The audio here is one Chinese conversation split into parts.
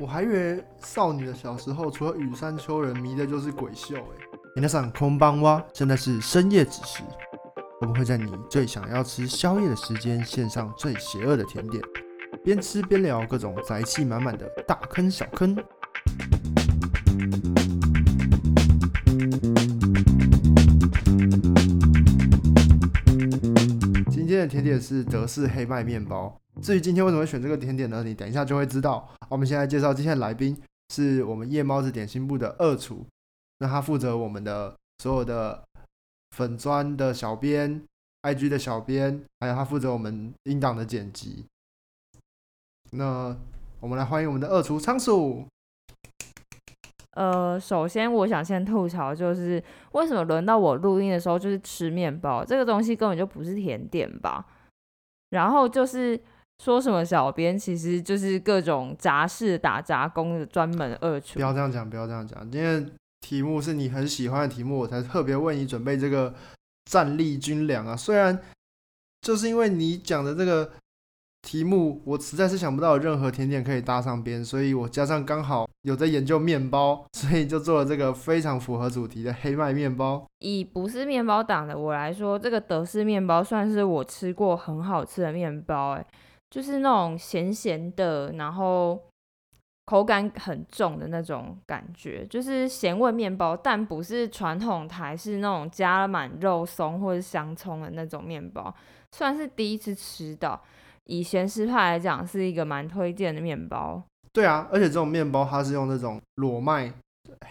我还以为少女的小时候除了羽山丘人迷的就是鬼秀哎。皆さんこんばんは，现在是深夜子时，我们会在你最想要吃宵夜的时间献上最邪恶的甜点，边吃边聊各种宅气满满的大坑小坑。今天的甜点是德式黑麦面包。 至于今天为什么会选这个甜点呢？你等一下就会知道。我们现在介绍今天的来宾，是我们夜猫子点心部的二厨。那他负责我们的所有的粉砖的小编、IG 的小编，还有他负责我们音档的剪辑。那我们来欢迎我们的二厨仓鼠。呃，首先我想先吐槽，就是为什么轮到我录音的时候就是吃面包这个东西根本就不是甜点吧？然后就是说什么小编其实就是各种杂事打杂工的专门二厨。不要这样讲，不要这样讲，因为题目是你很喜欢的题目，我才特别为你准备这个战力军粮啊。虽然就是因为你讲的这个。题目我实在是想不到有任何甜点可以搭上边，所以我加上刚好有在研究面包，所以就做了这个非常符合主题的黑麦面包。以不是面包党的我来说，这个德式面包算是我吃过很好吃的面包，哎，就是那种咸咸的，然后口感很重的那种感觉，就是咸味面包，但不是传统台式那种加满肉松或者香葱的那种面包，算是第一次吃到。以咸食派来讲，是一个蛮推荐的面包。对啊，而且这种面包它是用那种裸麦、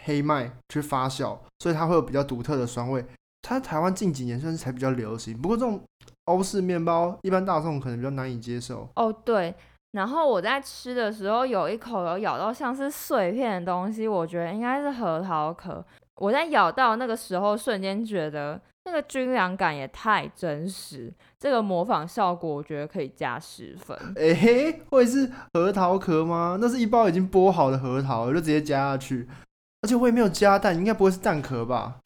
黑麦去发酵，所以它会有比较独特的酸味。它台湾近几年算是才比较流行，不过这种欧式面包一般大众可能比较难以接受。哦，对。然后我在吃的时候有一口有咬到像是碎片的东西，我觉得应该是核桃壳。我在咬到那个时候，瞬间觉得。那个军粮感也太真实，这个模仿效果我觉得可以加十分。哎，会是核桃壳吗？那是一包已经剥好的核桃，就直接加下去，而且我也没有加蛋，应该不会是蛋壳吧？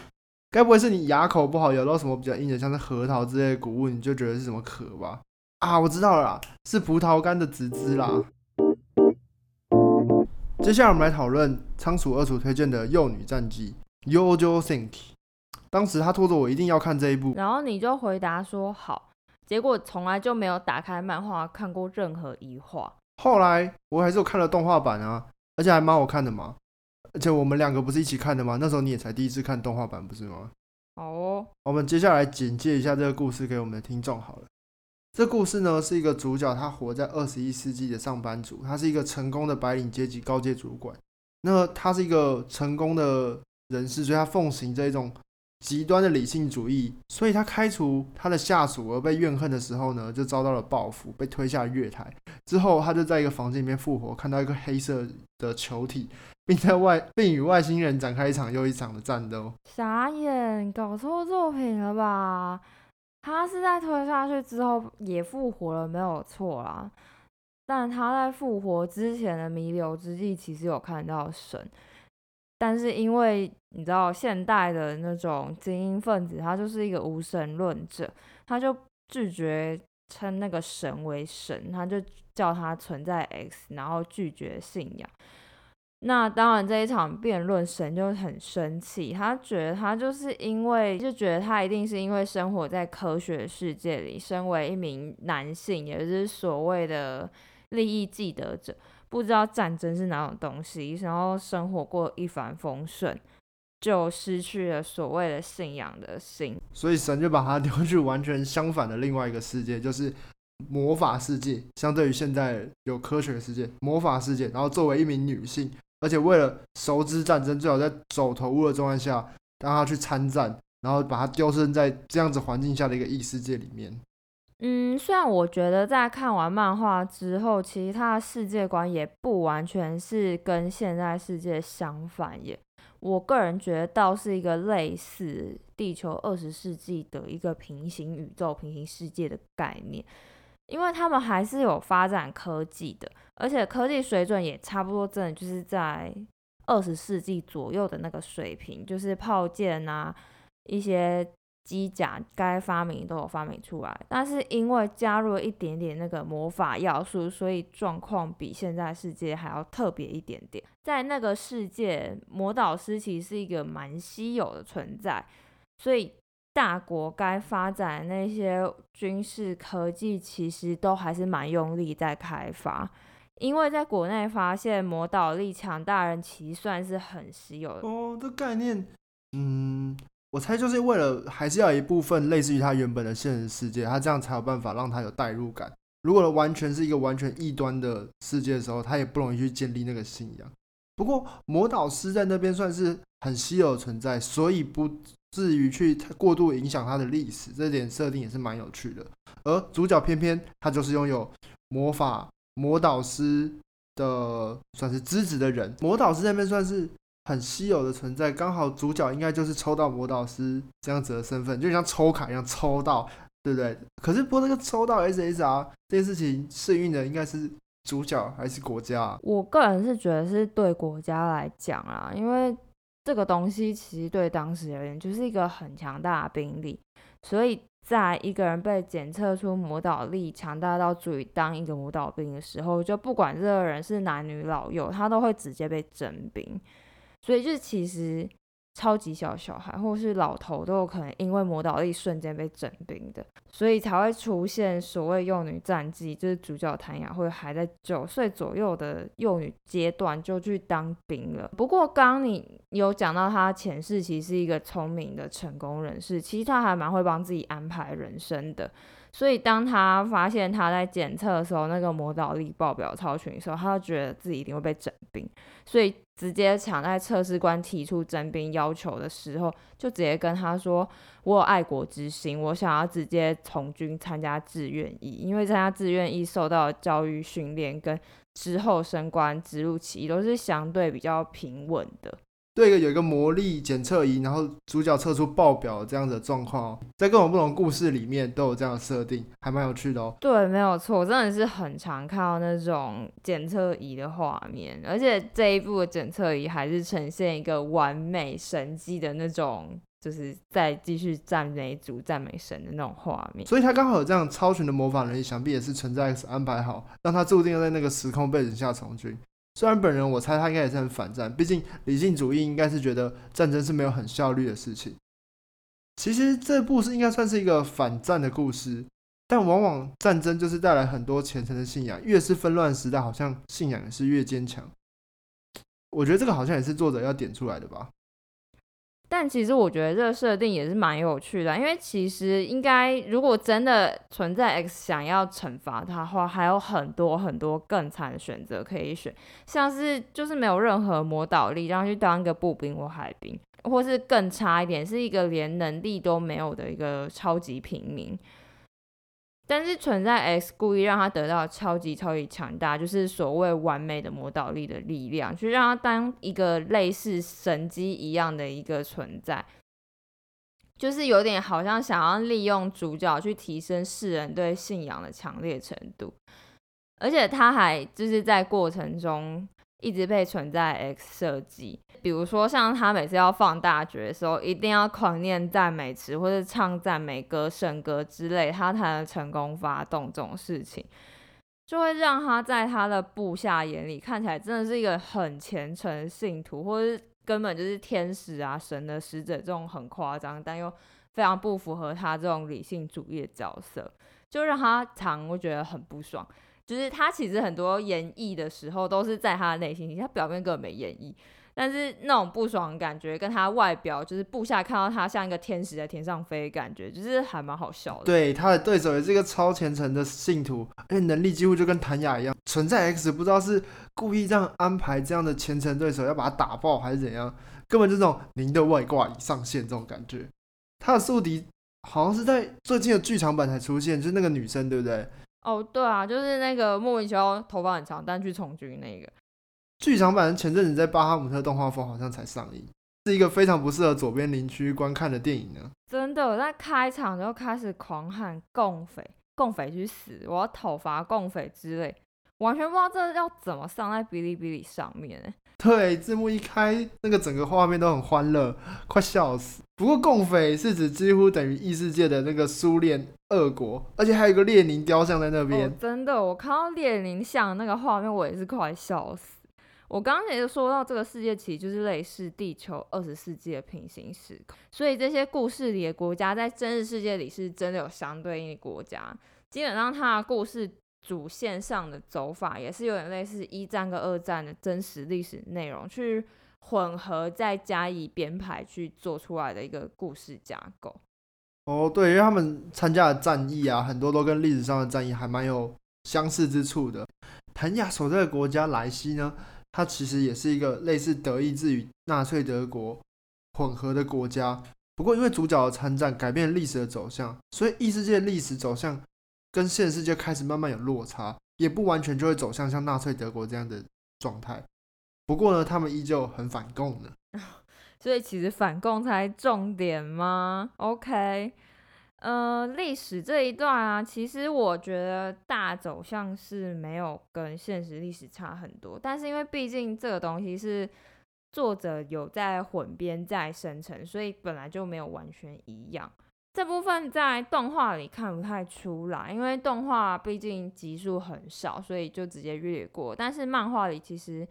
该不会是你牙口不好咬到什么比较硬的，像是核桃之类的谷物，你就觉得是什么壳吧？啊，我知道了，是葡萄干的籽汁啦。接下来我们来讨论仓鼠二厨推荐的幼女战记《Yojo Think》。当时他拖着我一定要看这一部，然后你就回答说好，结果从来就没有打开漫画看过任何一话。后来我还是有看了动画版啊，而且还蛮好看的嘛。而且我们两个不是一起看的吗？那时候你也才第一次看动画版不是吗？好哦，我们接下来简介一下这个故事给我们的听众好了。这故事呢是一个主角，他活在二十一世纪的上班族，他是一个成功的白领阶级高阶主管。那他是一个成功的人士，所以他奉行这一种。极端的理性主义，所以他开除他的下属而被怨恨的时候呢，就遭到了报复，被推下月台。之后，他就在一个房间里面复活，看到一个黑色的球体，并在外并与外星人展开一场又一场的战斗。傻眼，搞错作品了吧？他是在推下去之后也复活了，没有错啦。但他在复活之前的弥留之际，其实有看到神。但是因为你知道现代的那种精英分子，他就是一个无神论者，他就拒绝称那个神为神，他就叫他存在 X，然后拒绝信仰。那当然这一场辩论，神就很生气，他觉得他就是因为就觉得他一定是因为生活在科学世界里，身为一名男性，也就是所谓的利益既得者。不知道战争是哪种东西，然后生活过一帆风顺，就失去了所谓的信仰的心，所以神就把他丢去完全相反的另外一个世界，就是魔法世界。相对于现在有科学世界，魔法世界。然后作为一名女性，而且为了熟知战争，最好在走投无的状态下让他去参战，然后把他丢身在这样子环境下的一个异世界里面。嗯，虽然我觉得在看完漫画之后，其实他的世界观也不完全是跟现在世界相反耶。我个人觉得倒是一个类似地球二十世纪的一个平行宇宙、平行世界的概念，因为他们还是有发展科技的，而且科技水准也差不多，真的就是在二十世纪左右的那个水平，就是炮舰啊，一些机甲该发明都有发明出来，但是因为加入了一点点那个魔法要素，所以状况比现在世界还要特别一点点。在那个世界，魔导师其实是一个蛮稀有的存在，所以大国该发展那些军事科技，其实都还是蛮用力在开发。因为在国内发现魔导力强大人，其实算是很稀有的。哦，这概念，嗯，我猜就是为了还是要一部分类似于他原本的现实世界，他这样才有办法让他有代入感。如果完全是一个完全异端的世界的时候，他也不容易去建立那个信仰。不过魔导师在那边算是很稀有的存在，所以不至于去过度影响他的历史，这点设定也是蛮有趣的。而主角偏偏他就是拥有魔法。魔导师的算是资质的人，魔导师那边算是很稀有的存在，刚好主角应该就是抽到魔导师这样子的身份，就像抽卡一样抽到，对不对？可是不过那个抽到 SSR 这件事情，幸运的应该是主角还是国家？我个人是觉得是对国家来讲啊，因为这个东西其实对当时而言就是一个很强大的兵力，所以。在一个人被检测出魔导力强大到足以当一个魔导兵的时候，就不管这个人是男女老幼，他都会直接被征兵。所以，就其实。超级小小孩或是老头都有可能因为魔导力瞬间被整兵的，所以才会出现所谓幼女战绩，就是主角谭雅慧还在九岁左右的幼女阶段就去当兵了。不过刚你有讲到她前世其实是一个聪明的成功人士，其实她还蛮会帮自己安排人生的。所以当他发现他在检测的时候那个魔导力爆表超群的时候，他就觉得自己一定会被整兵，所以。直接抢在测试官提出征兵要求的时候，就直接跟他说：“我有爱国之心，我想要直接从军参加志愿役，因为参加志愿役受到教育训练跟之后升官职务起都是相对比较平稳的。”对，一个有一个魔力检测仪，然后主角测出爆表这样的状况，在各种不同故事里面都有这样的设定，还蛮有趣的哦。对，没有错，真的是很常看到那种检测仪的画面，而且这一部的检测仪还是呈现一个完美神迹的那种，就是在继续赞美主、赞美神的那种画面。所以他刚好有这样超群的模仿能力，想必也是存在安排好，让他注定要在那个时空背景下从军。虽然本人我猜他应该也是很反战，毕竟理性主义应该是觉得战争是没有很效率的事情。其实这部是应该算是一个反战的故事，但往往战争就是带来很多虔诚的信仰，越是纷乱时代，好像信仰也是越坚强。我觉得这个好像也是作者要点出来的吧。但其实我觉得这个设定也是蛮有趣的，因为其实应该如果真的存在 X 想要惩罚他的话，还有很多很多更惨的选择可以选，像是就是没有任何魔导力，让他去当一个步兵或海兵，或是更差一点，是一个连能力都没有的一个超级平民。但是存在 X 故意让他得到超级超级强大，就是所谓完美的魔导力的力量，去让他当一个类似神机一样的一个存在，就是有点好像想要利用主角去提升世人对信仰的强烈程度，而且他还就是在过程中。一直被存在 X 设计，比如说像他每次要放大决的时候，一定要狂念赞美词或者唱赞美歌、圣歌之类，他才能成功发动这种事情，就会让他在他的部下眼里看起来真的是一个很虔诚信徒，或者根本就是天使啊、神的使者这种很夸张但又非常不符合他这种理性主义的角色，就让他常会觉得很不爽。就是他其实很多演绎的时候都是在他的内心，他表面根本没演绎，但是那种不爽感觉跟他外表，就是部下看到他像一个天使在天上飞的感觉，就是还蛮好笑的。对，他的对手也是一个超虔诚的信徒，而且能力几乎就跟谭雅一样。存在 X 不知道是故意这样安排这样的虔诚对手要把他打爆还是怎样，根本就这种您的外挂已上线这种感觉。他的宿敌好像是在最近的剧场版才出现，就是那个女生，对不对？哦，对啊，就是那个莫名其妙头发很长但去从军那个剧场版，前阵子在巴哈姆特动画风好像才上映，是一个非常不适合左边邻居观看的电影呢。真的，在开场就开始狂喊共匪，共匪去死，我要讨伐共匪之类，完全不知道这要怎么上在哔哩哔哩上面欸。对，字幕一开，那个整个画面都很欢乐，快笑死。不过共匪是指几乎等于异世界的那个苏联、俄国，而且还有一个列宁雕像在那边。哦，真的，我看到列宁像那个画面，我也是快笑死。我刚刚也说到，这个世界其实就是类似地球二十世纪的平行时空，所以这些故事里的国家在真实世界里是真的有相对应的国家。基本上，它的故事主线上的走法也是有点类似一战跟二战的真实历史内容，去混合再加以编排去做出来的一个故事架构。哦，对，因为他们参加的战役啊，很多都跟历史上的战役还蛮有相似之处的。谭雅所在的国家莱西呢？它其实也是一个类似德意志与纳粹德国混合的国家，不过因为主角的参战改变历史的走向，所以异世界历史走向跟现世界开始慢慢有落差，也不完全就会走向像纳粹德国这样的状态。不过呢，他们依旧很反共的，所以其实反共才重点吗？OK。呃，历史这一段啊，其实我觉得大走向是没有跟现实历史差很多，但是因为毕竟这个东西是作者有在混编在生成，所以本来就没有完全一样。这部分在动画里看不太出来，因为动画毕竟集数很少，所以就直接略过。但是漫画里其实。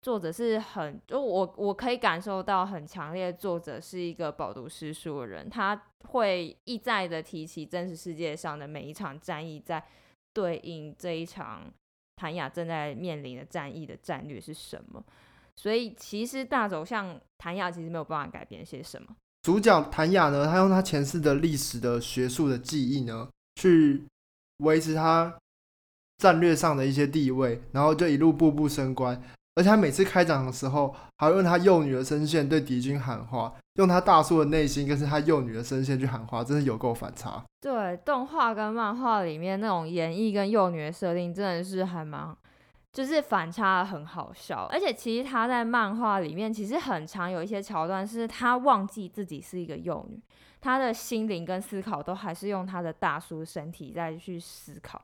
作者是很，就我我可以感受到很强烈，作者是一个饱读诗书的人，他会一再的提起真实世界上的每一场战役，在对应这一场谭雅正在面临的战役的战略是什么。所以其实大走向谭雅其实没有办法改变些什么。主角谭雅呢，他用他前世的历史的学术的记忆呢，去维持他战略上的一些地位，然后就一路步步升官。而且他每次开场的时候，还用他幼女的声线对敌军喊话，用他大叔的内心跟是他幼女的声线去喊话，真是有够反差。对，动画跟漫画里面那种演绎跟幼女的设定，真的是还蛮，就是反差很好笑。而且其实他在漫画里面，其实很常有一些桥段，是他忘记自己是一个幼女，他的心灵跟思考都还是用他的大叔身体在去思考，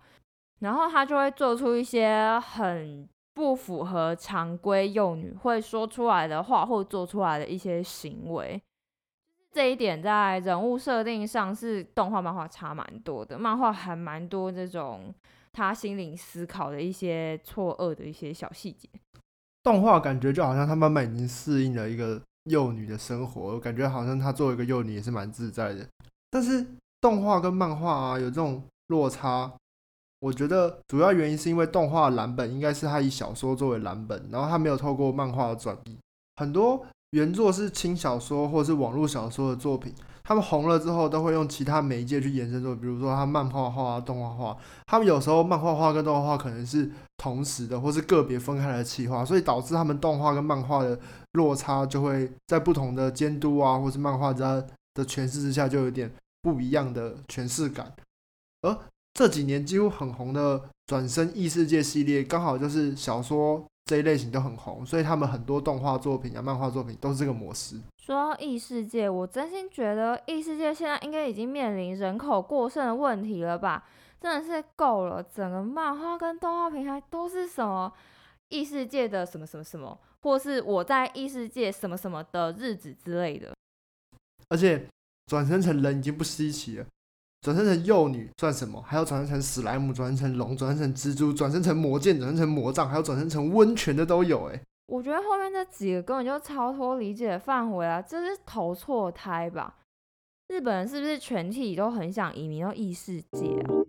然后他就会做出一些很。不符合常规幼女会说出来的话或做出来的一些行为，这一点在人物设定上是动画漫画差蛮多的。漫画还蛮多这种他心灵思考的一些错愕的一些小细节。动画感觉就好像他慢慢已经适应了一个幼女的生活，感觉好像他作为一个幼女也是蛮自在的。但是动画跟漫画啊有这种落差。我觉得主要原因是因为动画蓝本应该是他以小说作为蓝本，然后他没有透过漫画的转译。很多原作是轻小说或是网络小说的作品，他们红了之后都会用其他媒介去延伸做，比如说他漫画画、动画画。他们有时候漫画画跟动画画可能是同时的，或是个别分开来的企划，所以导致他们动画跟漫画的落差就会在不同的监督啊，或是漫画家的诠释之下，就有点不一样的诠释感，而。这几年几乎很红的《转身异世界》系列，刚好就是小说这一类型都很红，所以他们很多动画作品啊、漫画作品都是这个模式。说到异世界，我真心觉得异世界现在应该已经面临人口过剩的问题了吧？真的是够了，整个漫画跟动画平台都是什么异世界的什么什么什么，或是我在异世界什么什么的日子之类的。而且转身成人已经不稀奇了。转生成幼女算什么？还要转生成史莱姆，转生成龙，转生成蜘蛛，转生成魔剑，转生成魔杖，还要转生成温泉的都有哎。我觉得后面这几个根本就超脱理解的范围啊，这是投错胎吧？日本人是不是全体都很想移民到异世界啊？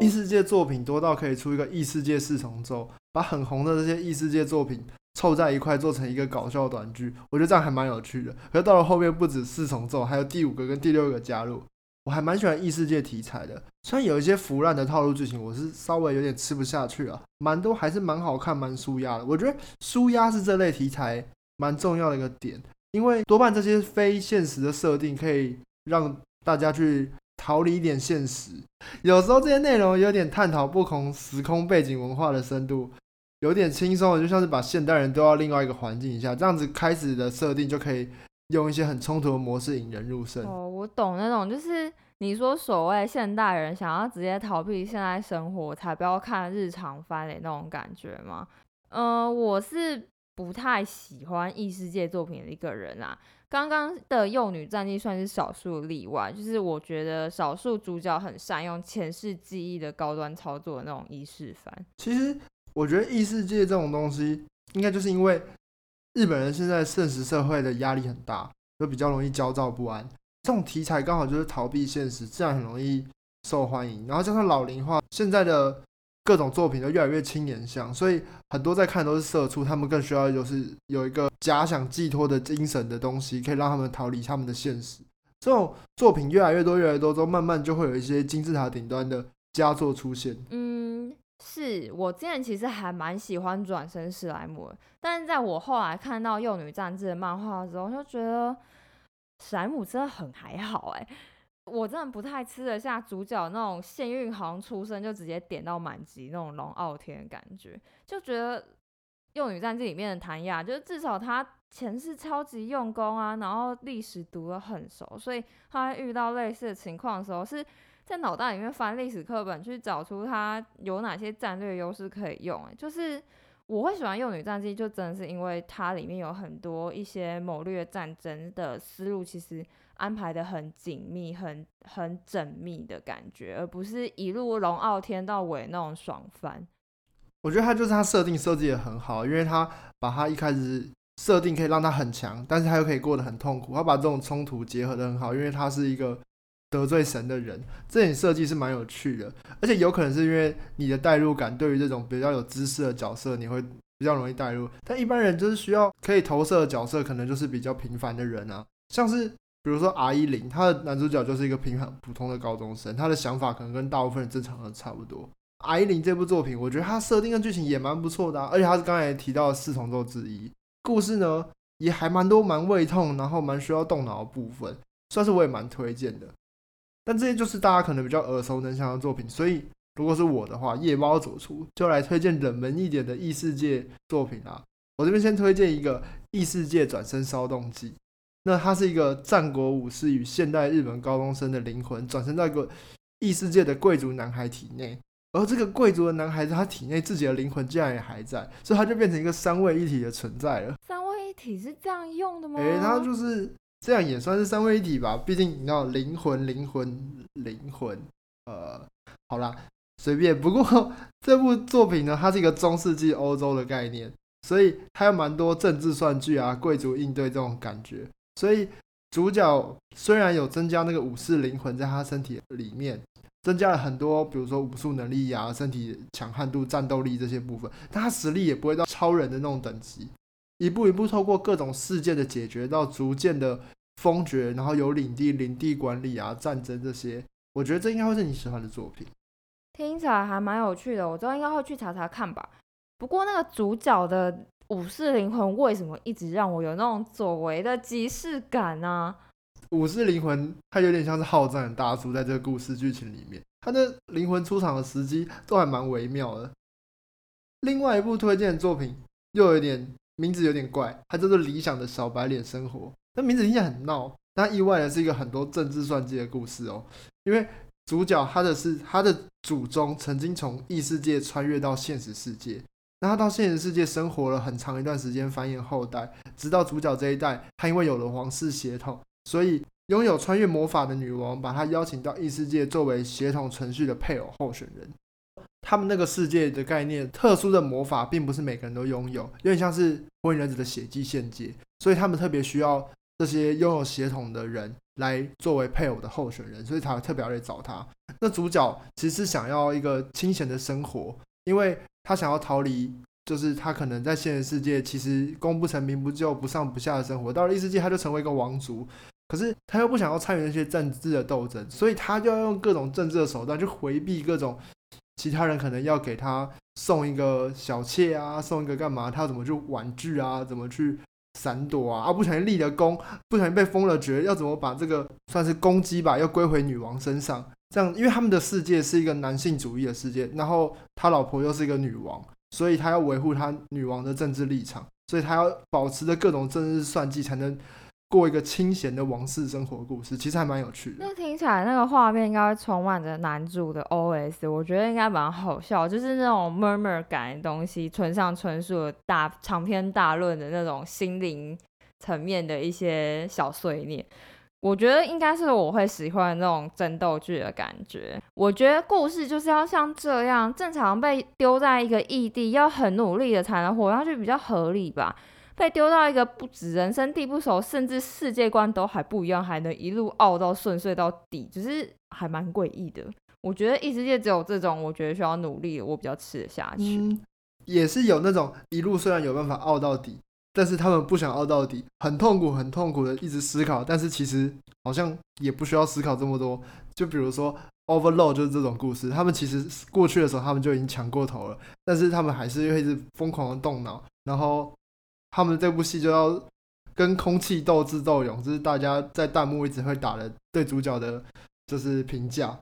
异世界作品多到可以出一个异世界四重奏，把很红的这些异世界作品。凑在一块做成一个搞笑短剧，我觉得这样还蛮有趣的。可是到了后面，不止四重奏，还有第五个跟第六个加入，我还蛮喜欢异世界题材的。虽然有一些腐烂的套路剧情，我是稍微有点吃不下去啊。蛮多还是蛮好看、蛮舒压的。我觉得舒压是这类题材蛮重要的一个点，因为多半这些非现实的设定可以让大家去逃离一点现实。有时候这些内容有点探讨不同时空背景文化的深度。有点轻松的，就像是把现代人都到另外一个环境一下，这样子开始的设定就可以用一些很冲突的模式引人入胜。哦，我懂那种，就是你说所谓现代人想要直接逃避现代生活，才不要看日常番的那种感觉吗？嗯，我是不太喜欢异世界作品的一个人啊。刚刚的幼女战记算是少数例外，就是我觉得少数主角很善用前世记忆的高端操作的那种异世番。其实我觉得异世界这种东西，应该就是因为日本人现在现实社会的压力很大，就比较容易焦躁不安。这种题材刚好就是逃避现实，自然很容易受欢迎。然后加上老龄化，现在的。各种作品都越来越青年向，所以很多在看都是社畜，他们更需要就是有一个假想寄托的精神的东西，可以让他们逃离他们的现实。这种作品越来越多，越来越多之后，慢慢就会有一些金字塔顶端的佳作出现。嗯，是我之前其实还蛮喜欢转身史莱姆的，但是在我后来看到幼女战志的漫画的时候，就觉得史莱姆真的很还好哎。我真的不太吃得下主角那种幸运好像出生就直接点到满级那种龙傲天的感觉，就觉得《幼女战记》里面的谭雅，就是至少他前世超级用功啊，然后历史读得很熟，所以他遇到类似的情况的时候，是在脑袋里面翻历史课本去找出它有哪些战略优势可以用。就是我会喜欢《幼女战记》，就真的是因为它里面有很多一些谋略战争的思路，其实。安排的很紧密、很很缜密的感觉，而不是一路龙傲天到尾那种爽翻。我觉得他就是他设定设计的很好，因为他把他一开始设定可以让他很强，但是他又可以过得很痛苦。他把这种冲突结合的很好，因为他是一个得罪神的人，这点设计是蛮有趣的。而且有可能是因为你的代入感，对于这种比较有知识的角色，你会比较容易代入。但一般人就是需要可以投射的角色，可能就是比较平凡的人啊，像是。比如说 R 一零，他的男主角就是一个平凡普通的高中生，他的想法可能跟大部分人正常的差不多。R 一零这部作品，我觉得它设定跟剧情也蛮不错的，而且他是刚才提到的四重奏之一，故事呢也还蛮多蛮胃痛，然后蛮需要动脑的部分，算是我也蛮推荐的。但这些就是大家可能比较耳熟能详的作品，所以如果是我的话，夜猫走出就来推荐冷门一点的异世界作品啊。我这边先推荐一个异世界转身骚动记。那它是一个战国武士与现代日本高中生的灵魂转身在一个异世界的贵族男孩体内，而这个贵族的男孩子他体内自己的灵魂竟然也还在，所以他就变成一个三位一体的存在了。三位一体是这样用的吗？诶，他就是这样也算是三位一体吧，毕竟你知道灵魂、灵魂、灵魂，呃，好啦，随便。不过 这部作品呢，它是一个中世纪欧洲的概念，所以它有蛮多政治算计啊、贵族应对这种感觉。所以主角虽然有增加那个武士灵魂在他身体里面，增加了很多，比如说武术能力呀、身体强悍度、战斗力这些部分，但他实力也不会到超人的那种等级。一步一步透过各种事件的解决，到逐渐的封爵，然后有领地、领地管理啊、战争这些，我觉得这应该会是你喜欢的作品。听起来还蛮有趣的，我之后应该会去查查看吧。不过那个主角的。武士灵魂为什么一直让我有那种久违的即视感呢？武士灵魂它有点像是好战的大叔，在这个故事剧情里面，他的灵魂出场的时机都还蛮微妙的。另外一部推荐的作品又有点名字有点怪，它叫做《理想的小白脸生活》。那名字听起来很闹，但意外的是一个很多政治算计的故事哦。因为主角他的是他的祖宗曾经从异世界穿越到现实世界。那他到现实世界生活了很长一段时间，繁衍后代，直到主角这一代，他因为有了皇室血统，所以拥有穿越魔法的女王把他邀请到异世界作为血统程序的配偶候选人。他们那个世界的概念，特殊的魔法并不是每个人都拥有，有点像是火影忍者的血迹献祭，所以他们特别需要这些拥有血统的人来作为配偶的候选人，所以才特别要来找他。那主角其实是想要一个清闲的生活，因为。他想要逃离，就是他可能在现实世界其实功不成名不就、不上不下的生活，到了异世界他就成为一个王族。可是他又不想要参与那些政治的斗争，所以他就要用各种政治的手段去回避各种其他人可能要给他送一个小妾啊，送一个干嘛？他要怎么去婉拒啊？怎么去闪躲啊？啊，不小心立了功，不小心被封了爵，要怎么把这个算是攻击吧，要归回女王身上？这样，因为他们的世界是一个男性主义的世界，然后他老婆又是一个女王，所以他要维护他女王的政治立场，所以他要保持着各种政治算计，才能过一个清闲的王室生活故事，其实还蛮有趣的。那听起来那个画面应该会充满着男主的 OS，我觉得应该蛮好笑，就是那种 murmur 感的东西，村上春树大长篇大论的那种心灵层面的一些小碎念。我觉得应该是我会喜欢那种争斗剧的感觉。我觉得故事就是要像这样，正常被丢在一个异地，要很努力的才能活下去，比较合理吧。被丢到一个不止人生地不熟，甚至世界观都还不一样，还能一路傲到顺遂到底，就是还蛮诡异的。我觉得异世界只有这种，我觉得需要努力，我比较吃得下去。嗯，也是有那种一路虽然有办法傲到底。但是他们不想傲到底，很痛苦，很痛苦的一直思考。但是其实好像也不需要思考这么多。就比如说《Overload》就是这种故事，他们其实过去的时候他们就已经抢过头了，但是他们还是会一直疯狂的动脑。然后他们这部戏就要跟空气斗智斗勇，这是大家在弹幕一直会打的对主角的，就是评价。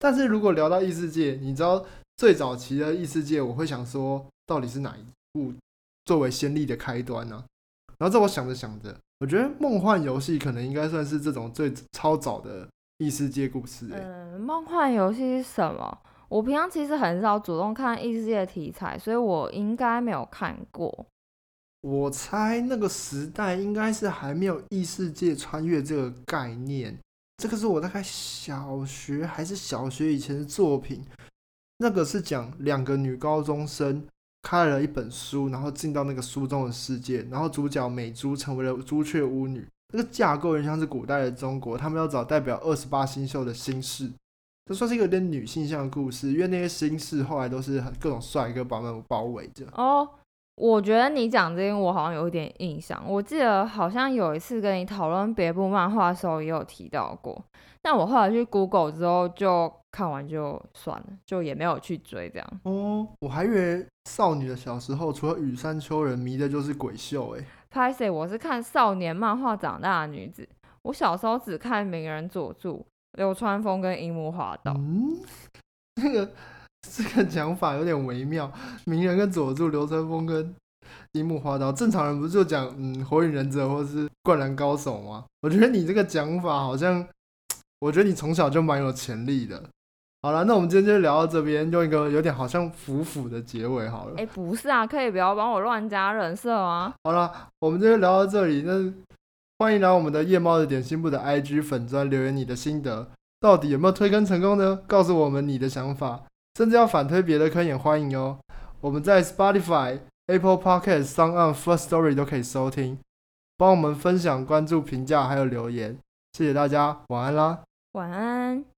但是如果聊到异世界，你知道最早期的异世界，我会想说，到底是哪一部？作为先例的开端呢，然后在我想着想着，我觉得梦幻游戏可能应该算是这种最超早的异世界故事。嗯，梦幻游戏是什么？我平常其实很少主动看异世界题材，所以我应该没有看过。我猜那个时代应该是还没有异世界穿越这个概念。这个是我大概小学还是小学以前的作品，那个是讲两个女高中生。开了一本书，然后进到那个书中的世界，然后主角美珠成为了朱雀巫女。那个架构有点像是古代的中国，他们要找代表二十八星宿的星士，这算是一个有点女性向的故事，因为那些星士后来都是各种帅哥把他们包围着。哦，我觉得你讲这个我好像有一点印象，我记得好像有一次跟你讨论别部漫画的时候也有提到过。但我后来去 Google 之后，就看完就算了，就也没有去追这样。哦，我还以为少女的小时候除了羽山秋人迷的就是鬼秀哎。拍谁？我是看少年漫画长大的女子。我小时候只看鸣人佐助、流川枫跟樱木花道。嗯，那个 这个讲法有点微妙。鸣人跟佐助、流川枫跟樱木花道，正常人不是就讲嗯火影忍者或是灌篮高手吗？我觉得你这个讲法好像。我觉得你从小就蛮有潜力的。好了，那我们今天就聊到这边，用一个有点好像腐腐的结尾好了。哎，不是啊，可以不要帮我乱加人设吗。好了，我们今天聊到这里，那欢迎来我们的夜猫的点心部的 IG 粉砖留言你的心得，到底有没有推更成功呢？告诉我们你的想法，甚至要反推别的坑也欢迎哦。我们在 Spotify、Apple Podcast、s o n g First Story 都可以收听，帮我们分享、关注、评价还有留言，谢谢大家，晚安啦。晚安。